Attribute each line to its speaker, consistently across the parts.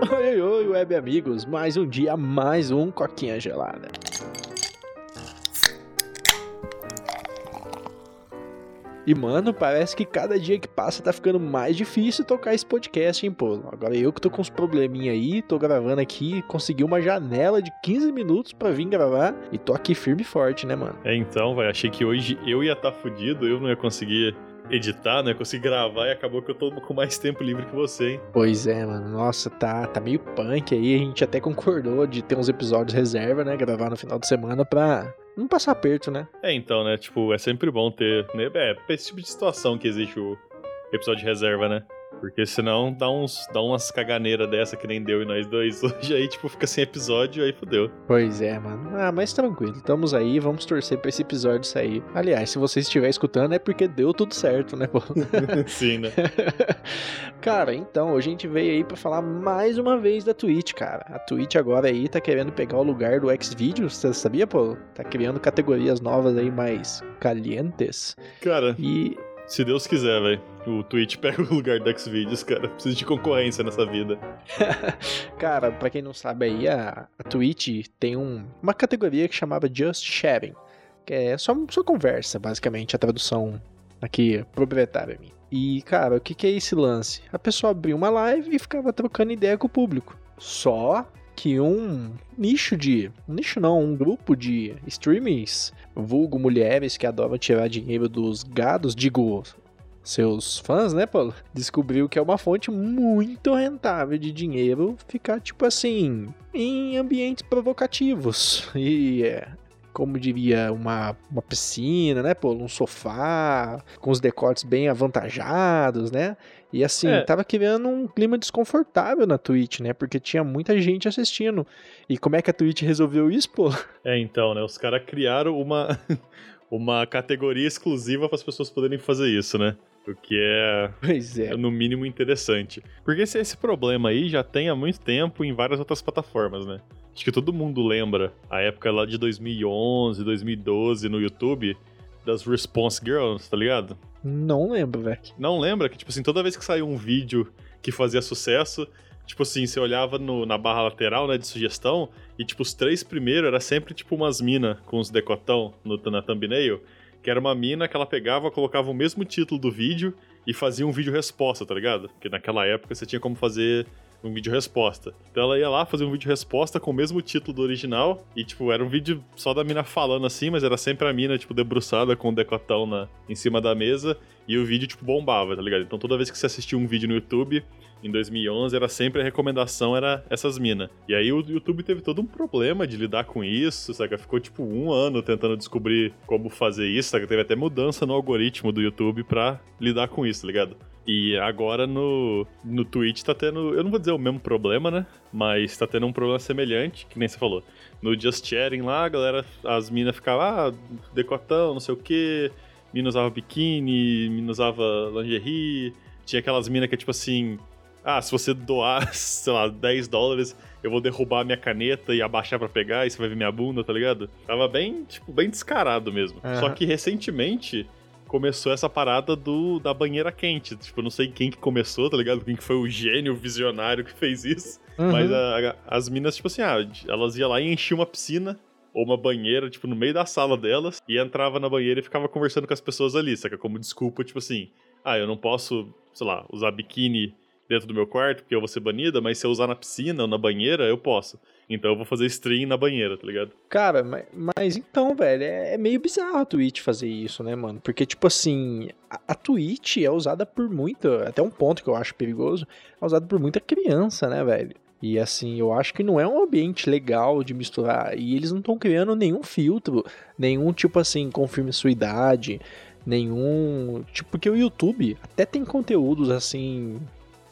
Speaker 1: Oi, oi, web amigos, mais um dia, mais um Coquinha Gelada. E, mano, parece que cada dia que passa tá ficando mais difícil tocar esse podcast, hein, pô. Agora eu que tô com uns probleminha aí, tô gravando aqui, consegui uma janela de 15 minutos para vir gravar e tô aqui firme e forte, né, mano?
Speaker 2: É, então, vai, achei que hoje eu ia estar tá fudido, eu não ia conseguir editar, né? Consegui gravar e acabou que eu tô com mais tempo livre que você, hein?
Speaker 1: Pois é, mano. Nossa, tá, tá meio punk aí. A gente até concordou de ter uns episódios reserva, né? Gravar no final de semana pra não passar aperto, né?
Speaker 2: É, então, né? Tipo, é sempre bom ter. Né? É, pra esse tipo de situação que existe o episódio de reserva, né? Porque senão dá, uns, dá umas caganeiras dessa que nem deu e nós dois hoje, aí tipo fica sem episódio, aí fodeu.
Speaker 1: Pois é, mano. Ah, mas tranquilo, estamos aí, vamos torcer pra esse episódio sair. Aliás, se você estiver escutando é porque deu tudo certo, né, pô?
Speaker 2: Sim, né?
Speaker 1: cara, então, hoje a gente veio aí pra falar mais uma vez da Twitch, cara. A Twitch agora aí tá querendo pegar o lugar do Xvideos, você sabia, pô? Tá criando categorias novas aí mais calientes.
Speaker 2: Cara, e... se Deus quiser, velho o Twitch pega o lugar do Xvideos, cara. Precisa de concorrência nessa vida.
Speaker 1: cara, pra quem não sabe aí, a, a Twitch tem um, uma categoria que chamava Just Sharing. Que é só, só conversa, basicamente, a tradução aqui proprietária minha. E, cara, o que, que é esse lance? A pessoa abria uma live e ficava trocando ideia com o público. Só que um nicho de. Um nicho não, um grupo de streamings, vulgo mulheres que adoram tirar dinheiro dos gados, digo, seus fãs, né, Paulo? Descobriu que é uma fonte muito rentável de dinheiro ficar, tipo assim, em ambientes provocativos. E é, como diria, uma, uma piscina, né, Paulo? Um sofá, com os decotes bem avantajados, né? E assim, é. tava criando um clima desconfortável na Twitch, né? Porque tinha muita gente assistindo. E como é que a Twitch resolveu isso, pô?
Speaker 2: É, então, né? Os caras criaram uma, uma categoria exclusiva para as pessoas poderem fazer isso, né? O que é,
Speaker 1: pois é.
Speaker 2: no mínimo interessante. Porque esse, esse problema aí já tem há muito tempo em várias outras plataformas, né? Acho que todo mundo lembra a época lá de 2011, 2012 no YouTube das Response Girls, tá ligado?
Speaker 1: Não lembro, velho.
Speaker 2: Não lembra que, tipo assim, toda vez que saiu um vídeo que fazia sucesso, tipo assim, você olhava no, na barra lateral, né, de sugestão, e, tipo, os três primeiros era sempre, tipo, umas minas com os decotão no, na thumbnail, que era uma mina que ela pegava, colocava o mesmo título do vídeo e fazia um vídeo resposta, tá ligado? Porque naquela época você tinha como fazer um vídeo resposta. Então ela ia lá fazer um vídeo resposta com o mesmo título do original e, tipo, era um vídeo só da mina falando assim, mas era sempre a mina, tipo, debruçada com o decotão na, em cima da mesa e o vídeo, tipo, bombava, tá ligado? Então toda vez que você assistia um vídeo no YouTube, em 2011 era sempre a recomendação era essas minas. E aí o YouTube teve todo um problema de lidar com isso, sabe? Ficou tipo um ano tentando descobrir como fazer isso, sabe? Teve até mudança no algoritmo do YouTube pra lidar com isso, tá ligado? E agora no, no Twitch tá tendo, eu não vou dizer o mesmo problema, né? Mas tá tendo um problema semelhante, que nem você falou. No Just Chatting lá, a galera, as minas ficavam, ah, decotão, não sei o que, mina usava biquíni, mina usava lingerie, tinha aquelas minas que é tipo assim, ah, se você doar, sei lá, 10 dólares, eu vou derrubar a minha caneta e abaixar para pegar e você vai ver minha bunda, tá ligado? Tava bem, tipo, bem descarado mesmo. Uhum. Só que recentemente começou essa parada do da banheira quente. Tipo, eu não sei quem que começou, tá ligado? Quem que foi o gênio, visionário que fez isso. Uhum. Mas a, a, as minas, tipo assim, ah, elas iam lá e enchiam uma piscina ou uma banheira, tipo, no meio da sala delas, e entrava na banheira e ficava conversando com as pessoas ali, saca? Como desculpa, tipo assim, ah, eu não posso, sei lá, usar biquíni dentro do meu quarto, porque eu vou ser banida, mas se eu usar na piscina ou na banheira, eu posso. Então eu vou fazer stream na banheira, tá ligado?
Speaker 1: Cara, mas, mas então, velho, é, é, meio bizarro a Twitch fazer isso, né, mano? Porque, tipo assim, a, a Twitch é usada por muita, até um ponto que eu acho perigoso, é usada por muita criança, né, velho? E assim, eu acho que não é um ambiente legal de misturar. E eles não estão criando nenhum filtro, nenhum tipo assim, confirme sua idade, nenhum. Tipo, porque o YouTube até tem conteúdos assim,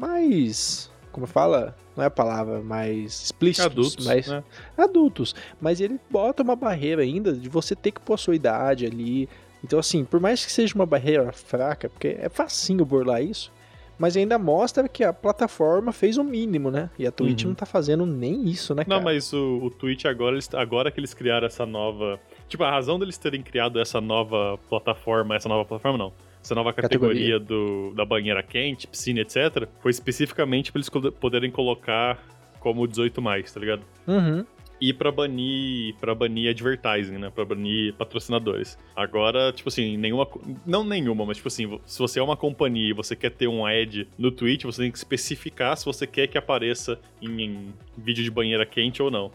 Speaker 1: mais. Como fala? Não é a palavra, mais explícitos.
Speaker 2: Adultos.
Speaker 1: Mais,
Speaker 2: né?
Speaker 1: Adultos. Mas ele bota uma barreira ainda de você ter que pôr sua idade ali. Então, assim, por mais que seja uma barreira fraca, porque é facinho burlar isso, mas ainda mostra que a plataforma fez o mínimo, né? E a Twitch uhum. não tá fazendo nem isso, né, cara?
Speaker 2: Não, mas o, o Twitch agora, agora que eles criaram essa nova. Tipo, a razão deles terem criado essa nova plataforma, essa nova plataforma não essa nova categoria, categoria. Do, da banheira quente, piscina, etc., foi especificamente para eles poderem colocar como 18 mais, tá ligado?
Speaker 1: Uhum
Speaker 2: e para banir para banir advertising, né? Para banir patrocinadores. Agora, tipo assim, nenhuma não nenhuma, mas tipo assim, se você é uma companhia e você quer ter um ad no Twitch, você tem que especificar se você quer que apareça em, em vídeo de banheira quente ou não.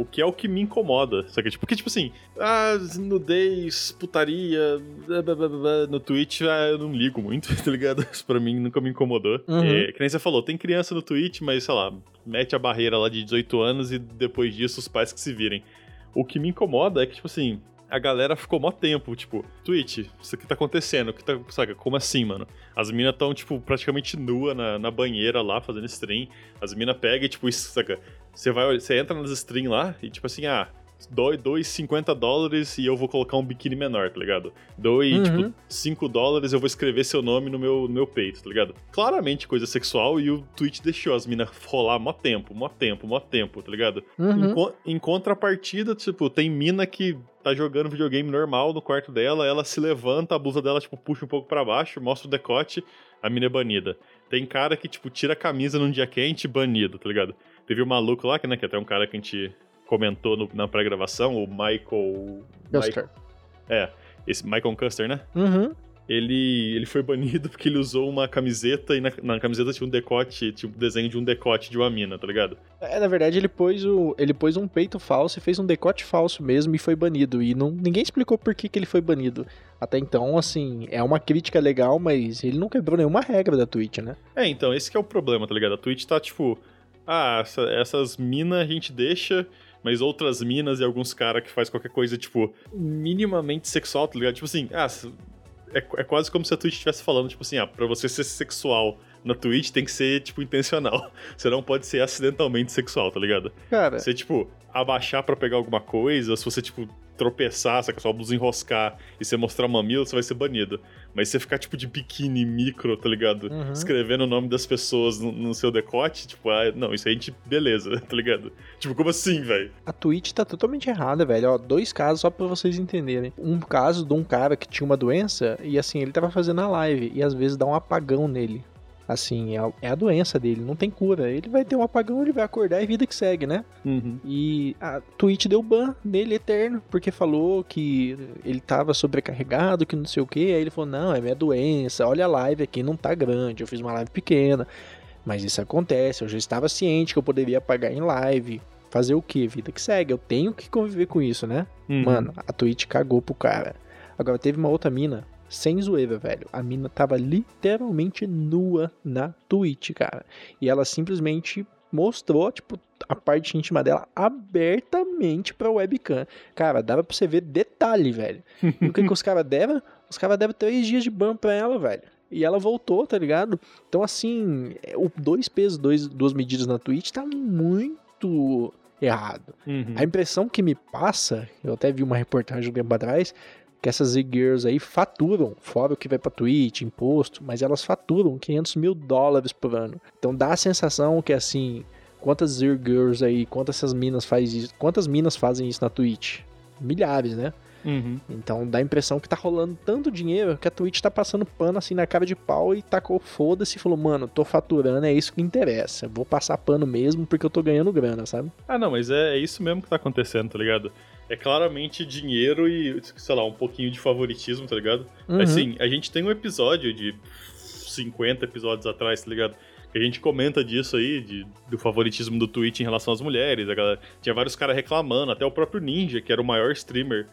Speaker 2: O que é o que me incomoda, sabe? Porque, tipo assim, ah, nudez, putaria, blá, blá, blá, no Twitch, ah, eu não ligo muito, tá ligado? Isso pra mim nunca me incomodou. Uhum. É, que nem você falou, tem criança no Twitch, mas, sei lá, mete a barreira lá de 18 anos e depois disso os pais que se virem. O que me incomoda é que, tipo assim, a galera ficou mó tempo, tipo, Twitch, isso aqui tá acontecendo, que tá, saca, como assim, mano? As minas tão, tipo, praticamente nua na, na banheira lá, fazendo stream, as minas pegam e, tipo, isso, saca, você vai, você entra nas stream lá e, tipo assim, ah, dói 2,50 dólares e eu vou colocar um biquíni menor, tá ligado? Dói, uhum. tipo, 5 dólares eu vou escrever seu nome no meu, no meu peito, tá ligado? Claramente coisa sexual e o Twitch deixou as minas rolar mó tempo, mó tempo, mó tempo, tá ligado?
Speaker 1: Uhum.
Speaker 2: Em, em contrapartida, tipo, tem mina que tá jogando videogame normal no quarto dela, ela se levanta, a blusa dela, tipo, puxa um pouco para baixo, mostra o decote, a mina é banida. Tem cara que, tipo, tira a camisa num dia quente, banido, tá ligado? Teve um maluco lá, que, né, que até um cara que a gente comentou no, na pré-gravação, o Michael...
Speaker 1: Custer.
Speaker 2: é, esse Michael Custer, né?
Speaker 1: Uhum.
Speaker 2: Ele, ele foi banido porque ele usou uma camiseta e na, na camiseta tinha um decote, tipo, desenho de um decote de uma mina, tá ligado?
Speaker 1: É, na verdade, ele pôs, o, ele pôs um peito falso e fez um decote falso mesmo e foi banido. E não, ninguém explicou por que, que ele foi banido. Até então, assim, é uma crítica legal, mas ele não quebrou nenhuma regra da Twitch, né?
Speaker 2: É, então, esse é o problema, tá ligado? A Twitch tá, tipo, ah, essa, essas minas a gente deixa mas outras minas e alguns caras que faz qualquer coisa, tipo, minimamente sexual, tá ligado? Tipo assim, ah, é, é quase como se a Twitch estivesse falando, tipo assim, ah, pra você ser sexual na Twitch tem que ser, tipo, intencional. Você não pode ser acidentalmente sexual, tá ligado?
Speaker 1: Cara.
Speaker 2: Você, tipo, abaixar para pegar alguma coisa, se você, tipo, tropeçar, saca, sua blusa enroscar e você mostrar mamilo, você vai ser banido. Mas você ficar, tipo, de biquíni micro, tá ligado? Uhum. Escrevendo o nome das pessoas no, no, seu decote, tipo, ah, não, isso aí a gente, beleza, tá ligado? Tipo, como assim, velho?
Speaker 1: A Twitch tá totalmente errada, velho. Ó, dois casos só pra vocês entenderem. Um caso de um cara que tinha uma doença e, assim, ele tava fazendo a live e às vezes dá um apagão nele. Assim, é, é a doença dele, não tem cura. Ele vai ter um apagão, ele vai acordar e vida que segue, né?
Speaker 2: Uhum.
Speaker 1: E a Twitch deu ban nele eterno, porque falou que ele tava sobrecarregado, que não sei o que. Aí ele falou: Não, é minha doença, olha a live aqui, não tá grande, eu fiz uma live pequena. Mas isso acontece, eu já estava ciente que eu poderia apagar em live. Fazer o que? Vida que segue. Eu tenho que conviver com isso, né? Uhum. Mano, a Twitch cagou pro cara. Agora teve uma outra mina sem zoeira, velho. A mina tava literalmente nua na Twitch, cara. E ela simplesmente mostrou, tipo, a parte íntima dela abertamente pra webcam. Cara, dava pra você ver detalhe, velho. E o que, que os caras deram? Os caras deram três dias de ban pra ela, velho. E ela voltou, tá ligado? Então, assim, o dois pesos, dois, duas medidas na Twitch tá muito errado.
Speaker 2: Uhum.
Speaker 1: A impressão que me passa, eu até vi uma reportagem um tempo atrás, que essas e-girls aí faturam, fora o que vai pra Twitch, imposto, mas elas faturam 500 mil dólares por ano. Então dá a sensação que assim, quantas e-girls aí, quantas essas minas faz isso, quantas minas fazem isso na Twitch? Milhares, né?
Speaker 2: Uhum.
Speaker 1: Então dá a impressão que tá rolando tanto dinheiro que a Twitch tá passando pano assim na cara de pau e tacou foda-se e falou, mano, tô faturando, é isso que interessa. Vou passar pano mesmo porque eu tô ganhando grana, sabe?
Speaker 2: Ah, não, mas é, é isso mesmo que tá acontecendo, tá ligado? É claramente dinheiro e, sei lá, um pouquinho de favoritismo, tá ligado? Uhum. Assim, a gente tem um episódio de 50 episódios atrás, tá ligado? Que a gente comenta disso aí, de, do favoritismo do Twitch em relação às mulheres. A galera, tinha vários caras reclamando, até o próprio Ninja, que era o maior streamer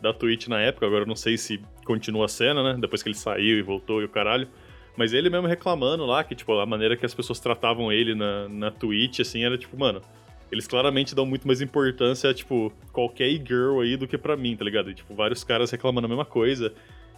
Speaker 2: da Twitch na época, agora eu não sei se continua a cena, né? Depois que ele saiu e voltou e o caralho. Mas ele mesmo reclamando lá que, tipo, a maneira que as pessoas tratavam ele na, na Twitch, assim, era tipo, mano, eles claramente dão muito mais importância a, tipo, qualquer girl aí do que para mim, tá ligado? E, tipo, vários caras reclamando a mesma coisa.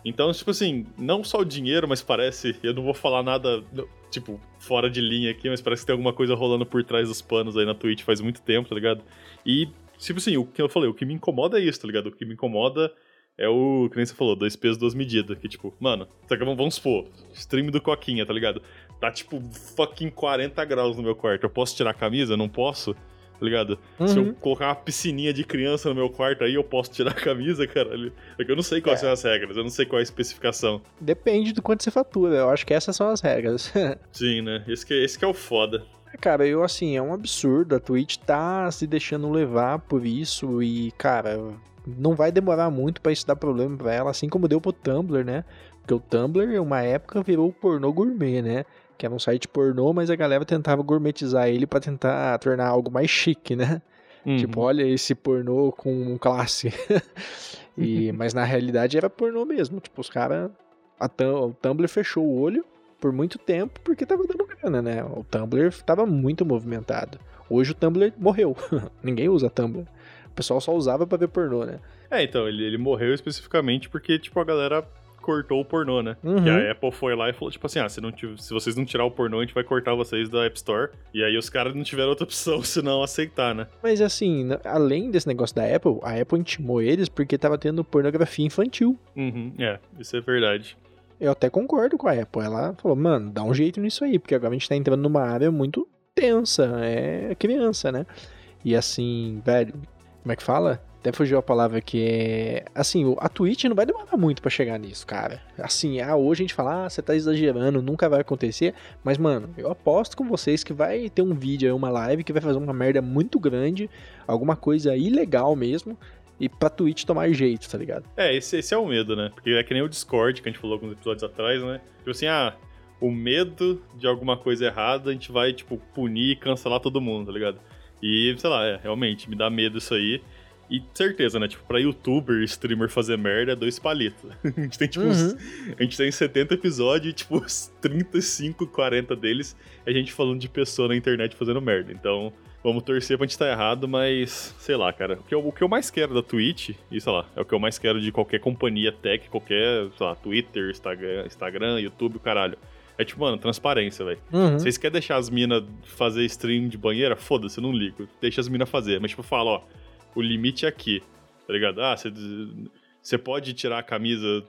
Speaker 2: Então, tipo assim, não só o dinheiro, mas parece. Eu não vou falar nada, tipo, fora de linha aqui, mas parece que tem alguma coisa rolando por trás dos panos aí na Twitch faz muito tempo, tá ligado? E, tipo assim, o que eu falei, o que me incomoda é isso, tá ligado? O que me incomoda é o, que nem você falou, dois pesos, duas medidas. Que, tipo, mano, vamos supor, stream do Coquinha, tá ligado? Tá, tipo, fucking 40 graus no meu quarto. Eu posso tirar a camisa? Não posso? Tá ligado?
Speaker 1: Uhum.
Speaker 2: Se eu colocar uma piscininha de criança no meu quarto aí, eu posso tirar a camisa, caralho. É que eu não sei quais
Speaker 1: É.
Speaker 2: são as regras, eu não sei qual é a especificação.
Speaker 1: Depende do quanto você fatura. Eu acho que essas são as regras.
Speaker 2: Sim, né? Esse que, esse que é o foda.
Speaker 1: Cara, eu assim, é um absurdo. A Twitch tá se deixando levar por isso e, cara, não vai demorar muito pra isso dar problema pra ela, assim como deu pro Tumblr, né? Porque o Tumblr, uma época, virou o pornô gourmet, né? Que era um site pornô, mas a galera tentava gourmetizar ele pra tentar tornar algo mais chique, né?
Speaker 2: Uhum.
Speaker 1: Tipo, olha esse pornô com classe. e, mas na realidade era pornô mesmo. Tipo, os caras. O Tumblr fechou o olho por muito tempo porque tava dando grana, né? O Tumblr tava muito movimentado. Hoje o Tumblr morreu. Ninguém usa Tumblr. O pessoal só usava pra ver pornô, né?
Speaker 2: É, então, ele, ele morreu especificamente porque, tipo, a galera cortou o pornô, né?
Speaker 1: Uhum.
Speaker 2: Que a Apple foi lá e falou, tipo assim, ah, se, não se vocês não tirar o pornô, a gente vai cortar vocês da App Store. E aí os caras não tiveram outra opção senão aceitar, né?
Speaker 1: Mas assim, além desse negócio da Apple, a Apple intimou eles porque tava tendo pornografia infantil.
Speaker 2: Uhum, é, isso é verdade.
Speaker 1: Eu até concordo com a Apple. Ela falou, mano, dá um jeito nisso aí, porque agora a gente tá entrando numa área muito tensa, é criança, né? E assim, velho, como é que fala? Até fugiu a palavra que é. Assim, a Twitch não vai demorar muito pra chegar nisso, cara. Assim, ah, hoje a gente fala, ah, você tá exagerando, nunca vai acontecer. Mas, mano, eu aposto com vocês que vai ter um vídeo aí, uma live que vai fazer uma merda muito grande, alguma coisa ilegal mesmo, e pra Twitch tomar jeito, tá ligado?
Speaker 2: É, esse, esse é o medo, né? Porque é que nem o Discord, que a gente falou alguns episódios atrás, né? Tipo assim, ah, o medo de alguma coisa errada, a gente vai, tipo, punir e cancelar todo mundo, tá ligado? E, sei lá, é, realmente, me dá medo isso aí. E certeza, né? Tipo, pra youtuber, streamer fazer merda é dois palitos. a gente tem, tipo, uns- a gente tem 70 episódios e, tipo, uns 35, 40 deles é a gente falando de pessoa na internet fazendo merda. Então, vamos torcer pra gente estar errado, mas, sei lá, cara. O que, eu, o que eu mais quero da Twitch, e sei lá, é o que eu mais quero de qualquer companhia tech, qualquer, sei lá, Twitter, Instagram, Instagram YouTube, caralho. É tipo, mano, transparência, velho.
Speaker 1: Uhum.
Speaker 2: Vocês querem deixar as minas fazer stream de banheira? Foda-se, eu não ligo. Deixa as minas fazer. Mas, tipo, fala, ó, o limite é aqui, tá ligado? Ah, você- pode tirar a camisa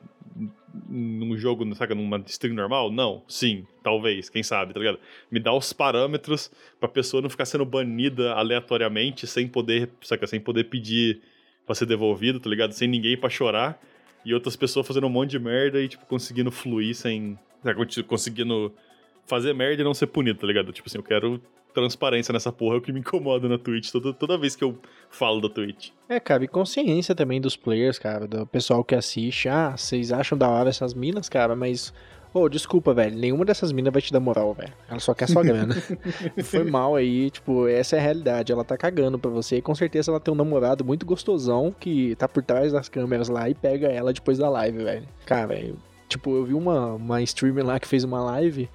Speaker 2: num jogo, saca, numa stream normal? Não. Sim, talvez, quem sabe, tá ligado? Me dá os parâmetros pra pessoa não ficar sendo banida aleatoriamente, sem poder, saca, sem poder pedir pra ser devolvido, tá ligado? Sem ninguém pra chorar. E outras pessoas fazendo um monte de merda e, tipo, conseguindo fluir sem. saca, conseguindo fazer merda e não ser punido, tá ligado? Tipo assim, eu quero transparência nessa porra, é o que me incomoda na Twitch toda, toda vez que eu falo da Twitch.
Speaker 1: É, cara, e consciência também dos players, cara, do pessoal que assiste. Ah, vocês acham da hora essas minas, cara, mas. Ô, desculpa, velho. Nenhuma dessas minas vai te dar moral, velho. Ela só quer sua grana. Foi mal aí, tipo, essa é a realidade. Ela tá cagando pra você e com certeza ela tem um namorado muito gostosão que tá por trás das câmeras lá e pega ela depois da live, velho. Cara, tipo, eu vi uma, uma streamer lá que fez uma live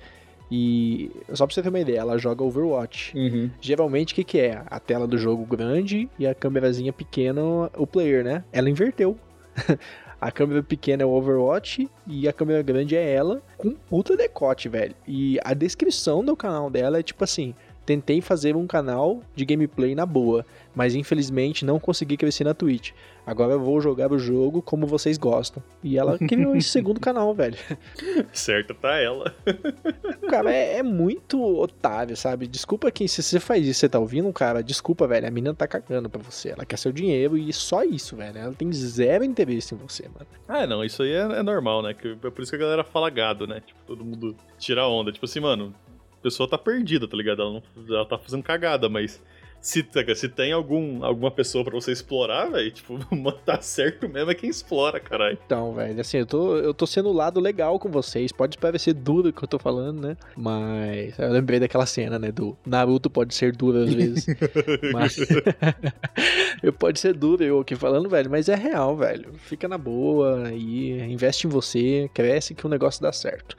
Speaker 1: e. Só pra você ter uma ideia, ela joga Overwatch. Geralmente, o que, que é? A tela do jogo grande e a câmerazinha pequena, o player, né? Ela inverteu. a câmera pequena é o Overwatch e a câmera grande é ela, com puta decote, velho. E a descrição do canal dela é tipo assim: tentei fazer um canal de gameplay na boa, mas infelizmente não consegui crescer na Twitch. Agora eu vou jogar o jogo como vocês gostam. E ela criou esse segundo canal, velho.
Speaker 2: Certa tá ela.
Speaker 1: Cara, é, é muito otário, sabe? Desculpa quem, se você faz isso, você tá ouvindo, cara, desculpa, velho, a menina tá cagando pra você. Ela quer seu dinheiro e só isso, velho. Ela tem zero interesse em você, mano.
Speaker 2: Ah, não, isso aí é, é normal, né? Que, é por isso que a galera fala gado, né? Tipo, todo mundo tira onda. Tipo assim, mano, a pessoa tá perdida, tá ligado? Ela, não, ela tá fazendo cagada, mas se, saca, se tem algum, alguma pessoa pra você explorar, velho, tipo, tá certo mesmo é quem explora, caralho.
Speaker 1: Então, velho, assim, eu tô, eu tô sendo o lado legal com vocês. Pode parecer duro o que eu tô falando, né? Mas eu lembrei daquela cena, né? Do Naruto pode ser duro às vezes. mas. eu pode ser duro eu aqui falando, velho, mas é real, velho. Fica na boa e investe em você, cresce que o negócio dá certo.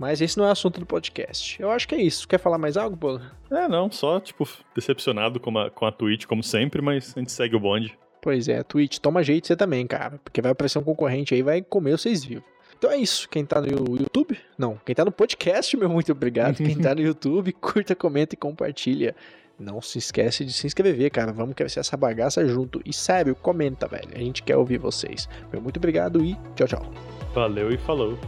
Speaker 1: Mas esse não é assunto do podcast. Eu acho que é isso. Quer falar mais algo, Pô?
Speaker 2: É, não, só, tipo, decepcionado com a, com a Twitch, como sempre, mas a gente segue o bonde.
Speaker 1: Pois é, Twitch, toma jeito você também, cara. Porque vai aparecer um concorrente aí vai comer vocês vivos. Então é isso. Quem tá no YouTube? Não, quem tá no podcast, meu muito obrigado. Quem tá no YouTube, curta, comenta e compartilha. Não se esquece de se inscrever, cara. Vamos crescer essa bagaça junto. E sério, comenta, velho. A gente quer ouvir vocês. Meu muito obrigado e tchau, tchau.
Speaker 2: Valeu e falou.